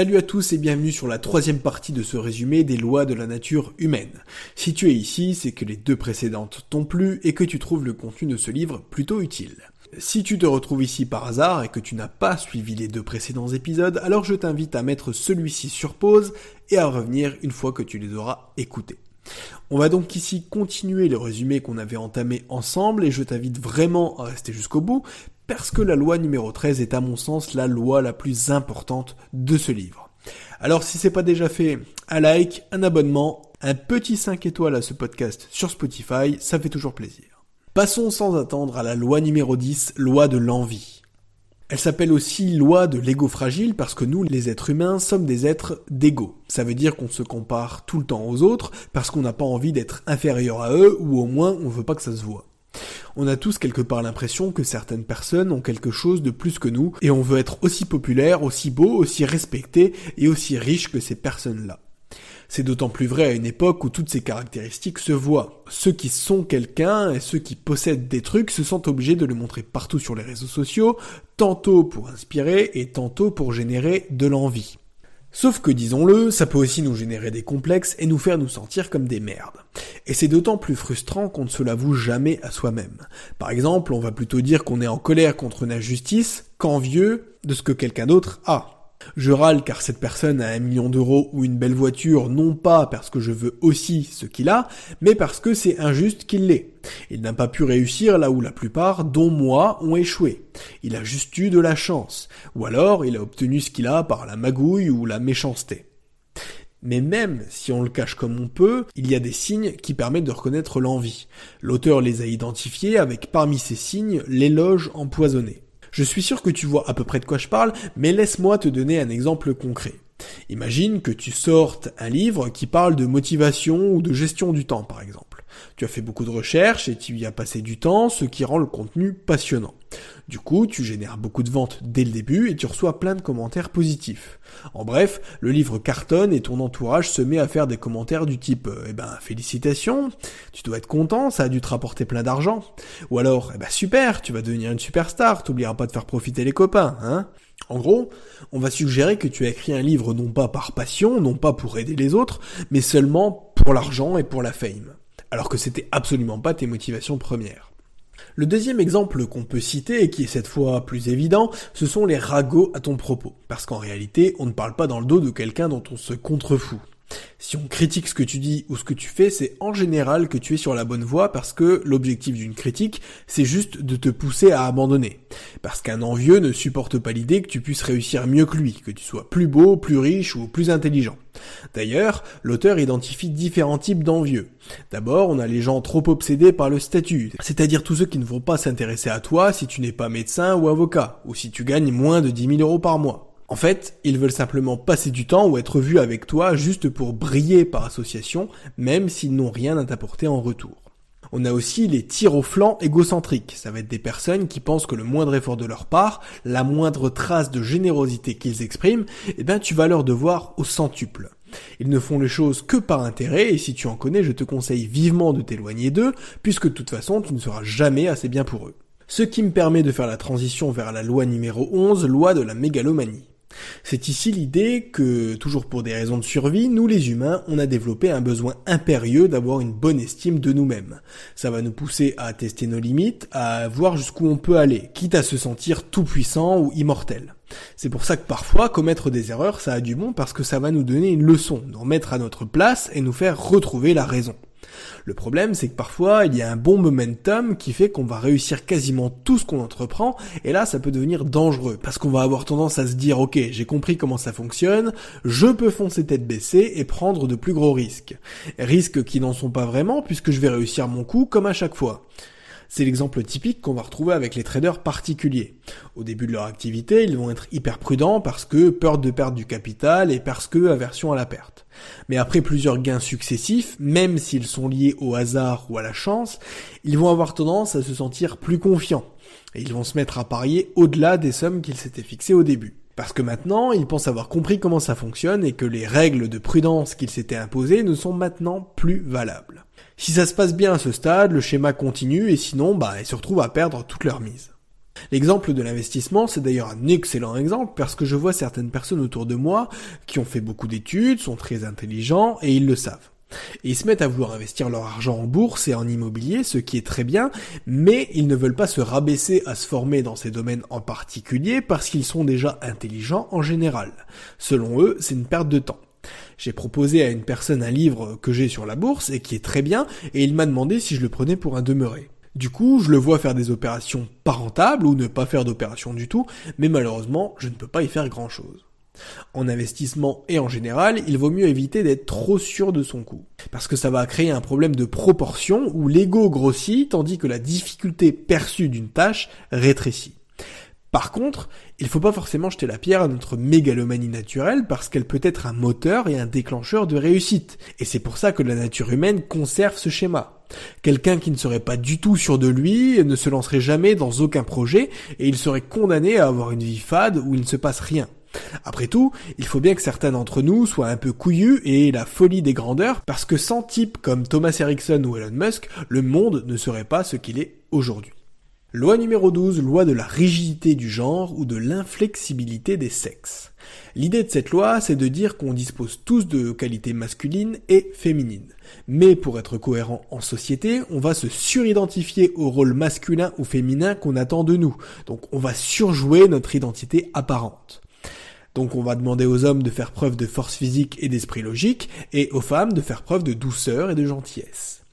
Salut à tous et bienvenue sur la troisième partie de ce résumé des lois de la nature humaine. Si tu es ici, c'est que les deux précédentes t'ont plu et que tu trouves le contenu de ce livre plutôt utile. Si tu te retrouves ici par hasard et que tu n'as pas suivi les deux précédents épisodes, alors je t'invite à mettre celui-ci sur pause et à revenir une fois que tu les auras écoutés. On va donc ici continuer le résumé qu'on avait entamé ensemble et je t'invite vraiment à rester jusqu'au bout parce que la loi numéro 13 est à mon sens la loi la plus importante de ce livre. Alors si c'est pas déjà fait, un like, un abonnement, un petit 5 étoiles à ce podcast sur Spotify, ça fait toujours plaisir. Passons sans attendre à la loi numéro 10, loi de l'envie. Elle s'appelle aussi loi de l'ego fragile parce que nous, les êtres humains, sommes des êtres d'ego. Ça veut dire qu'on se compare tout le temps aux autres parce qu'on n'a pas envie d'être inférieur à eux ou au moins on veut pas que ça se voit. On a tous quelque part l'impression que certaines personnes ont quelque chose de plus que nous, et on veut être aussi populaire, aussi beau, aussi respecté et aussi riche que ces personnes-là. C'est d'autant plus vrai à une époque où toutes ces caractéristiques se voient. Ceux qui sont quelqu'un et ceux qui possèdent des trucs se sentent obligés de le montrer partout sur les réseaux sociaux, tantôt pour inspirer et tantôt pour générer de l'envie. Sauf que, disons-le, ça peut aussi nous générer des complexes et nous faire nous sentir comme des merdes. Et c'est d'autant plus frustrant qu'on ne se l'avoue jamais à soi-même. Par exemple, on va plutôt dire qu'on est en colère contre une injustice qu'envieux de ce que quelqu'un d'autre a. Je râle car cette personne a un million d'euros ou une belle voiture, non pas parce que je veux aussi ce qu'il a, mais parce que c'est injuste qu'il l'ait. Il n'a pas pu réussir là où la plupart, dont moi, ont échoué. Il a juste eu de la chance. Ou alors il a obtenu ce qu'il a par la magouille ou la méchanceté. Mais même si on le cache comme on peut, il y a des signes qui permettent de reconnaître l'envie. L'auteur les a identifiés avec parmi ces signes l'éloge empoisonné. Je suis sûr que tu vois à peu près de quoi je parle, mais laisse-moi te donner un exemple concret. Imagine que tu sortes un livre qui parle de motivation ou de gestion du temps, par exemple. Tu as fait beaucoup de recherches et tu y as passé du temps, ce qui rend le contenu passionnant. Du coup, tu génères beaucoup de ventes dès le début et tu reçois plein de commentaires positifs. En bref, le livre cartonne et ton entourage se met à faire des commentaires du type euh, Eh ben, félicitations, tu dois être content, ça a dû te rapporter plein d'argent. Ou alors, eh ben super, tu vas devenir une superstar, t'oublieras pas de faire profiter les copains, hein en gros, on va suggérer que tu as écrit un livre non pas par passion, non pas pour aider les autres, mais seulement pour l'argent et pour la fame. Alors que c'était absolument pas tes motivations premières. Le deuxième exemple qu'on peut citer, et qui est cette fois plus évident, ce sont les ragots à ton propos. Parce qu'en réalité, on ne parle pas dans le dos de quelqu'un dont on se contrefout. Si on critique ce que tu dis ou ce que tu fais, c'est en général que tu es sur la bonne voie parce que l'objectif d'une critique, c'est juste de te pousser à abandonner. Parce qu'un envieux ne supporte pas l'idée que tu puisses réussir mieux que lui, que tu sois plus beau, plus riche ou plus intelligent. D'ailleurs, l'auteur identifie différents types d'envieux. D'abord, on a les gens trop obsédés par le statut, c'est-à-dire tous ceux qui ne vont pas s'intéresser à toi si tu n'es pas médecin ou avocat, ou si tu gagnes moins de 10 000 euros par mois. En fait, ils veulent simplement passer du temps ou être vus avec toi juste pour briller par association, même s'ils n'ont rien à t'apporter en retour. On a aussi les tirs au flanc égocentriques. Ça va être des personnes qui pensent que le moindre effort de leur part, la moindre trace de générosité qu'ils expriment, eh ben, tu vas leur devoir au centuple. Ils ne font les choses que par intérêt, et si tu en connais, je te conseille vivement de t'éloigner d'eux, puisque de toute façon, tu ne seras jamais assez bien pour eux. Ce qui me permet de faire la transition vers la loi numéro 11, loi de la mégalomanie. C'est ici l'idée que, toujours pour des raisons de survie, nous les humains, on a développé un besoin impérieux d'avoir une bonne estime de nous-mêmes. Ça va nous pousser à tester nos limites, à voir jusqu'où on peut aller, quitte à se sentir tout puissant ou immortel. C'est pour ça que parfois, commettre des erreurs, ça a du bon parce que ça va nous donner une leçon, nous remettre à notre place et nous faire retrouver la raison. Le problème, c'est que parfois, il y a un bon momentum qui fait qu'on va réussir quasiment tout ce qu'on entreprend, et là, ça peut devenir dangereux, parce qu'on va avoir tendance à se dire, ok, j'ai compris comment ça fonctionne, je peux foncer tête baissée et prendre de plus gros risques. Risques qui n'en sont pas vraiment, puisque je vais réussir mon coup comme à chaque fois. C'est l'exemple typique qu'on va retrouver avec les traders particuliers. Au début de leur activité, ils vont être hyper prudents parce que peur de perdre du capital et parce que aversion à la perte. Mais après plusieurs gains successifs, même s'ils sont liés au hasard ou à la chance, ils vont avoir tendance à se sentir plus confiants. Et ils vont se mettre à parier au-delà des sommes qu'ils s'étaient fixées au début. Parce que maintenant, ils pensent avoir compris comment ça fonctionne et que les règles de prudence qu'ils s'étaient imposées ne sont maintenant plus valables. Si ça se passe bien à ce stade, le schéma continue et sinon, bah, ils se retrouvent à perdre toute leur mise. L'exemple de l'investissement, c'est d'ailleurs un excellent exemple parce que je vois certaines personnes autour de moi qui ont fait beaucoup d'études, sont très intelligents et ils le savent. Ils se mettent à vouloir investir leur argent en bourse et en immobilier, ce qui est très bien, mais ils ne veulent pas se rabaisser à se former dans ces domaines en particulier parce qu'ils sont déjà intelligents en général. Selon eux, c'est une perte de temps. J'ai proposé à une personne un livre que j'ai sur la bourse et qui est très bien, et il m'a demandé si je le prenais pour un demeuré. Du coup, je le vois faire des opérations pas rentables ou ne pas faire d'opérations du tout, mais malheureusement, je ne peux pas y faire grand chose. En investissement et en général, il vaut mieux éviter d'être trop sûr de son coup. Parce que ça va créer un problème de proportion où l'ego grossit tandis que la difficulté perçue d'une tâche rétrécit. Par contre, il faut pas forcément jeter la pierre à notre mégalomanie naturelle parce qu'elle peut être un moteur et un déclencheur de réussite. Et c'est pour ça que la nature humaine conserve ce schéma. Quelqu'un qui ne serait pas du tout sûr de lui ne se lancerait jamais dans aucun projet et il serait condamné à avoir une vie fade où il ne se passe rien. Après tout, il faut bien que certains d'entre nous soient un peu couillus et aient la folie des grandeurs, parce que sans types comme Thomas Erickson ou Elon Musk, le monde ne serait pas ce qu'il est aujourd'hui. Loi numéro 12, loi de la rigidité du genre ou de l'inflexibilité des sexes. L'idée de cette loi, c'est de dire qu'on dispose tous de qualités masculines et féminines. Mais pour être cohérent en société, on va se suridentifier au rôle masculin ou féminin qu'on attend de nous. Donc on va surjouer notre identité apparente. Donc on va demander aux hommes de faire preuve de force physique et d'esprit logique, et aux femmes de faire preuve de douceur et de gentillesse.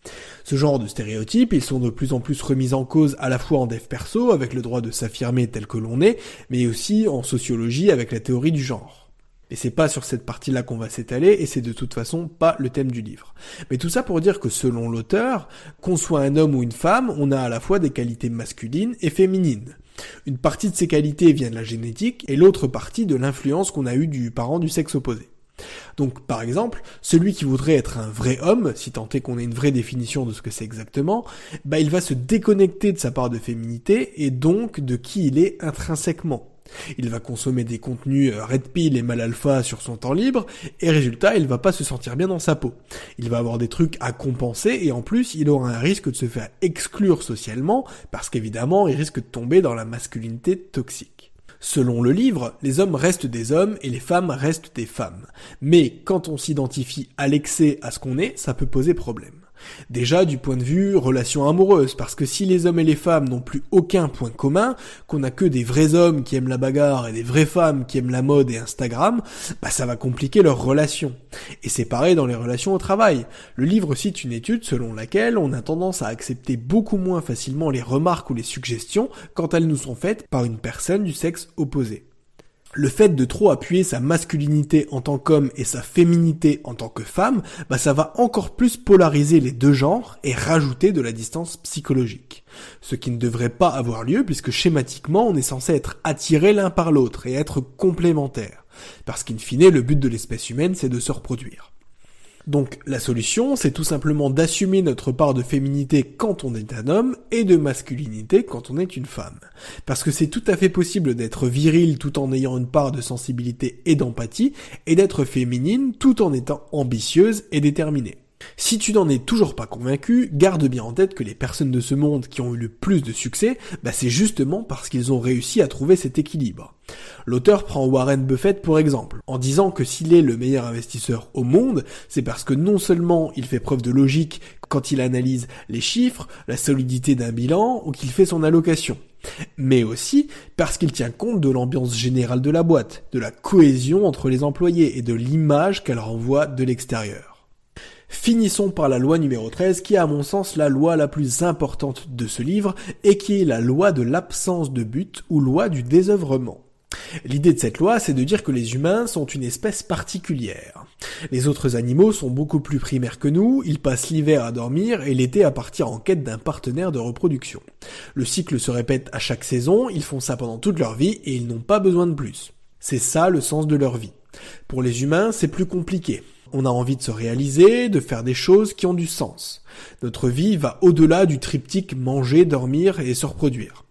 Ce genre de stéréotypes, ils sont de plus en plus remis en cause à la fois en dev perso, avec le droit de s'affirmer tel que l'on est, mais aussi en sociologie avec la théorie du genre. Et c'est pas sur cette partie-là qu'on va s'étaler, et c'est de toute façon pas le thème du livre. Mais tout ça pour dire que selon l'auteur, qu'on soit un homme ou une femme, on a à la fois des qualités masculines et féminines. Une partie de ces qualités vient de la génétique et l'autre partie de l'influence qu'on a eue du parent du sexe opposé. Donc, par exemple, celui qui voudrait être un vrai homme, si tant est qu'on ait une vraie définition de ce que c'est exactement, bah, il va se déconnecter de sa part de féminité et donc de qui il est intrinsèquement. Il va consommer des contenus euh, red pill et mal alpha sur son temps libre, et résultat, il va pas se sentir bien dans sa peau. Il va avoir des trucs à compenser, et en plus, il aura un risque de se faire exclure socialement, parce qu'évidemment, il risque de tomber dans la masculinité toxique. Selon le livre, les hommes restent des hommes et les femmes restent des femmes. Mais quand on s'identifie à l'excès à ce qu'on est, ça peut poser problème. Déjà du point de vue relation amoureuse, parce que si les hommes et les femmes n'ont plus aucun point commun, qu'on n'a que des vrais hommes qui aiment la bagarre et des vraies femmes qui aiment la mode et Instagram, bah ça va compliquer leur relation. Et c'est pareil dans les relations au travail. Le livre cite une étude selon laquelle on a tendance à accepter beaucoup moins facilement les remarques ou les suggestions quand elles nous sont faites par une personne du sexe opposé le fait de trop appuyer sa masculinité en tant qu'homme et sa féminité en tant que femme, bah ça va encore plus polariser les deux genres et rajouter de la distance psychologique. Ce qui ne devrait pas avoir lieu puisque schématiquement on est censé être attiré l'un par l'autre et être complémentaires. Parce qu'in fine le but de l'espèce humaine c'est de se reproduire. Donc la solution, c'est tout simplement d'assumer notre part de féminité quand on est un homme et de masculinité quand on est une femme. Parce que c'est tout à fait possible d'être viril tout en ayant une part de sensibilité et d'empathie, et d'être féminine tout en étant ambitieuse et déterminée. Si tu n'en es toujours pas convaincu, garde bien en tête que les personnes de ce monde qui ont eu le plus de succès, bah c'est justement parce qu'ils ont réussi à trouver cet équilibre. L'auteur prend Warren Buffett pour exemple, en disant que s'il est le meilleur investisseur au monde, c'est parce que non seulement il fait preuve de logique quand il analyse les chiffres, la solidité d'un bilan ou qu'il fait son allocation, mais aussi parce qu'il tient compte de l'ambiance générale de la boîte, de la cohésion entre les employés et de l'image qu'elle renvoie de l'extérieur. Finissons par la loi numéro 13 qui est à mon sens la loi la plus importante de ce livre et qui est la loi de l'absence de but ou loi du désœuvrement. L'idée de cette loi, c'est de dire que les humains sont une espèce particulière. Les autres animaux sont beaucoup plus primaires que nous, ils passent l'hiver à dormir et l'été à partir en quête d'un partenaire de reproduction. Le cycle se répète à chaque saison, ils font ça pendant toute leur vie et ils n'ont pas besoin de plus. C'est ça le sens de leur vie. Pour les humains, c'est plus compliqué. On a envie de se réaliser, de faire des choses qui ont du sens. Notre vie va au-delà du triptyque manger, dormir et se reproduire.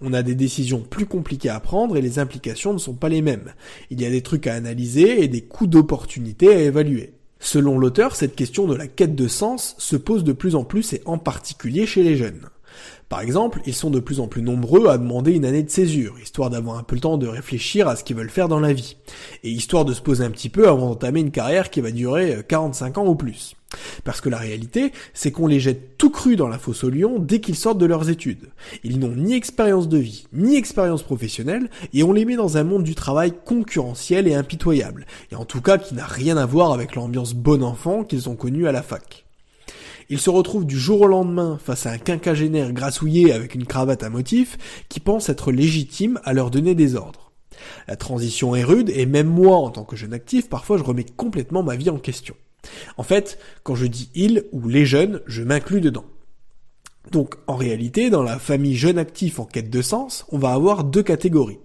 On a des décisions plus compliquées à prendre et les implications ne sont pas les mêmes. Il y a des trucs à analyser et des coûts d'opportunité à évaluer. Selon l'auteur, cette question de la quête de sens se pose de plus en plus et en particulier chez les jeunes. Par exemple, ils sont de plus en plus nombreux à demander une année de césure, histoire d'avoir un peu le temps de réfléchir à ce qu'ils veulent faire dans la vie, et histoire de se poser un petit peu avant d'entamer une carrière qui va durer 45 ans ou plus. Parce que la réalité, c'est qu'on les jette tout cru dans la fosse au lion dès qu'ils sortent de leurs études. Ils n'ont ni expérience de vie, ni expérience professionnelle, et on les met dans un monde du travail concurrentiel et impitoyable, et en tout cas qui n'a rien à voir avec l'ambiance bon enfant qu'ils ont connue à la fac. Ils se retrouvent du jour au lendemain face à un quinquagénaire grassouillé avec une cravate à motif qui pense être légitime à leur donner des ordres. La transition est rude et même moi, en tant que jeune actif, parfois je remets complètement ma vie en question. En fait, quand je dis il ou les jeunes, je m'inclus dedans. Donc en réalité, dans la famille jeune actif en quête de sens, on va avoir deux catégories.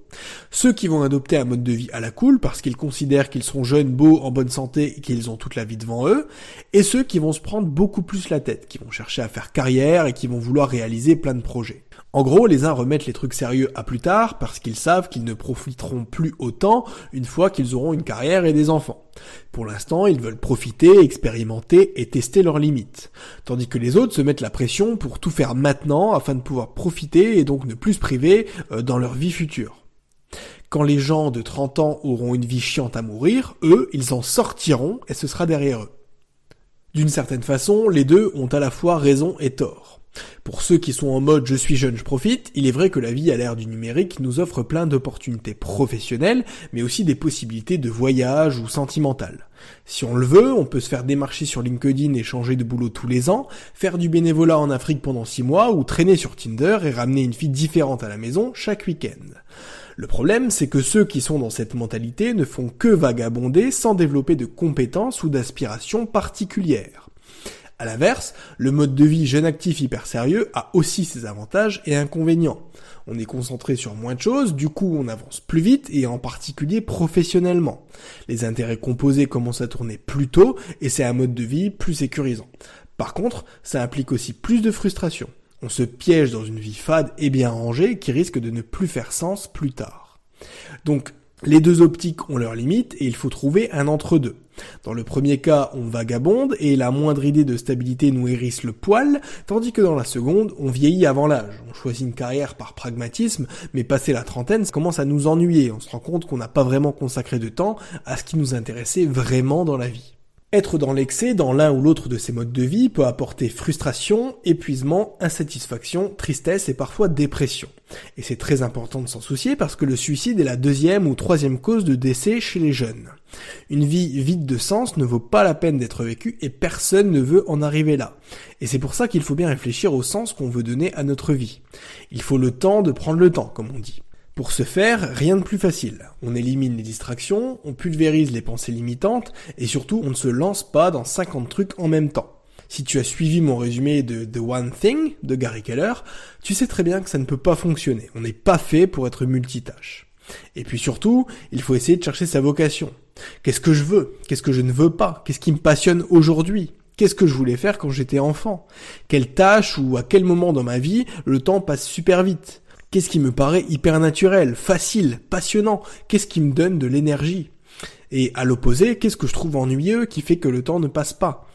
Ceux qui vont adopter un mode de vie à la cool parce qu'ils considèrent qu'ils sont jeunes, beaux, en bonne santé et qu'ils ont toute la vie devant eux, et ceux qui vont se prendre beaucoup plus la tête, qui vont chercher à faire carrière et qui vont vouloir réaliser plein de projets. En gros, les uns remettent les trucs sérieux à plus tard parce qu'ils savent qu'ils ne profiteront plus autant une fois qu'ils auront une carrière et des enfants. Pour l'instant, ils veulent profiter, expérimenter et tester leurs limites. Tandis que les autres se mettent la pression pour tout faire maintenant afin de pouvoir profiter et donc ne plus se priver euh, dans leur vie future. Quand les gens de 30 ans auront une vie chiante à mourir, eux, ils en sortiront et ce sera derrière eux. D'une certaine façon, les deux ont à la fois raison et tort. Pour ceux qui sont en mode je suis jeune, je profite, il est vrai que la vie à l'ère du numérique nous offre plein d'opportunités professionnelles, mais aussi des possibilités de voyage ou sentimentales. Si on le veut, on peut se faire démarcher sur LinkedIn et changer de boulot tous les ans, faire du bénévolat en Afrique pendant six mois ou traîner sur Tinder et ramener une fille différente à la maison chaque week-end. Le problème, c'est que ceux qui sont dans cette mentalité ne font que vagabonder sans développer de compétences ou d'aspirations particulières. À l'inverse, le mode de vie jeune actif hyper sérieux a aussi ses avantages et inconvénients. On est concentré sur moins de choses, du coup on avance plus vite et en particulier professionnellement. Les intérêts composés commencent à tourner plus tôt et c'est un mode de vie plus sécurisant. Par contre, ça implique aussi plus de frustration. On se piège dans une vie fade et bien rangée qui risque de ne plus faire sens plus tard. Donc les deux optiques ont leurs limites et il faut trouver un entre-deux. Dans le premier cas, on vagabonde et la moindre idée de stabilité nous hérisse le poil, tandis que dans la seconde, on vieillit avant l'âge. On choisit une carrière par pragmatisme, mais passé la trentaine, ça commence à nous ennuyer. On se rend compte qu'on n'a pas vraiment consacré de temps à ce qui nous intéressait vraiment dans la vie. Être dans l'excès dans l'un ou l'autre de ces modes de vie peut apporter frustration, épuisement, insatisfaction, tristesse et parfois dépression. Et c'est très important de s'en soucier parce que le suicide est la deuxième ou troisième cause de décès chez les jeunes. Une vie vide de sens ne vaut pas la peine d'être vécue et personne ne veut en arriver là. Et c'est pour ça qu'il faut bien réfléchir au sens qu'on veut donner à notre vie. Il faut le temps de prendre le temps, comme on dit. Pour ce faire, rien de plus facile. On élimine les distractions, on pulvérise les pensées limitantes, et surtout, on ne se lance pas dans 50 trucs en même temps. Si tu as suivi mon résumé de The One Thing de Gary Keller, tu sais très bien que ça ne peut pas fonctionner. On n'est pas fait pour être multitâche. Et puis surtout, il faut essayer de chercher sa vocation. Qu'est-ce que je veux? Qu'est-ce que je ne veux pas? Qu'est-ce qui me passionne aujourd'hui? Qu'est-ce que je voulais faire quand j'étais enfant? Quelle tâche ou à quel moment dans ma vie le temps passe super vite? Qu'est-ce qui me paraît hyper naturel, facile, passionnant? Qu'est-ce qui me donne de l'énergie? Et à l'opposé, qu'est-ce que je trouve ennuyeux qui fait que le temps ne passe pas?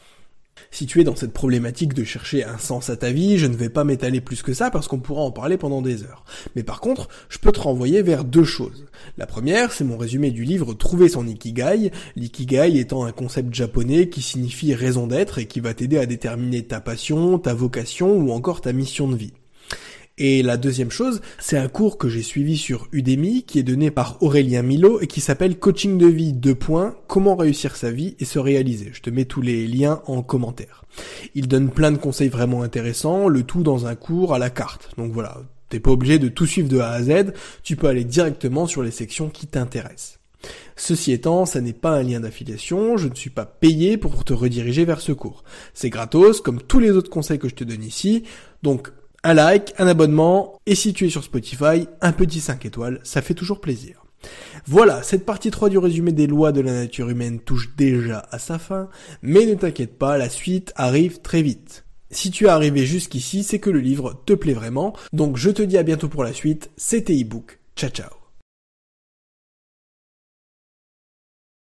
Si tu es dans cette problématique de chercher un sens à ta vie, je ne vais pas m'étaler plus que ça parce qu'on pourra en parler pendant des heures. Mais par contre, je peux te renvoyer vers deux choses. La première, c'est mon résumé du livre Trouver son Ikigai, l'ikigai étant un concept japonais qui signifie raison d'être et qui va t'aider à déterminer ta passion, ta vocation ou encore ta mission de vie. Et la deuxième chose, c'est un cours que j'ai suivi sur Udemy qui est donné par Aurélien Milo et qui s'appelle Coaching de vie 2 points, comment réussir sa vie et se réaliser. Je te mets tous les liens en commentaire. Il donne plein de conseils vraiment intéressants, le tout dans un cours à la carte. Donc voilà, t'es pas obligé de tout suivre de A à Z, tu peux aller directement sur les sections qui t'intéressent. Ceci étant, ça n'est pas un lien d'affiliation, je ne suis pas payé pour te rediriger vers ce cours. C'est gratos, comme tous les autres conseils que je te donne ici, donc un like, un abonnement, et si tu es sur Spotify, un petit 5 étoiles, ça fait toujours plaisir. Voilà, cette partie 3 du résumé des lois de la nature humaine touche déjà à sa fin, mais ne t'inquiète pas, la suite arrive très vite. Si tu es arrivé jusqu'ici, c'est que le livre te plaît vraiment, donc je te dis à bientôt pour la suite, c'était ebook, ciao ciao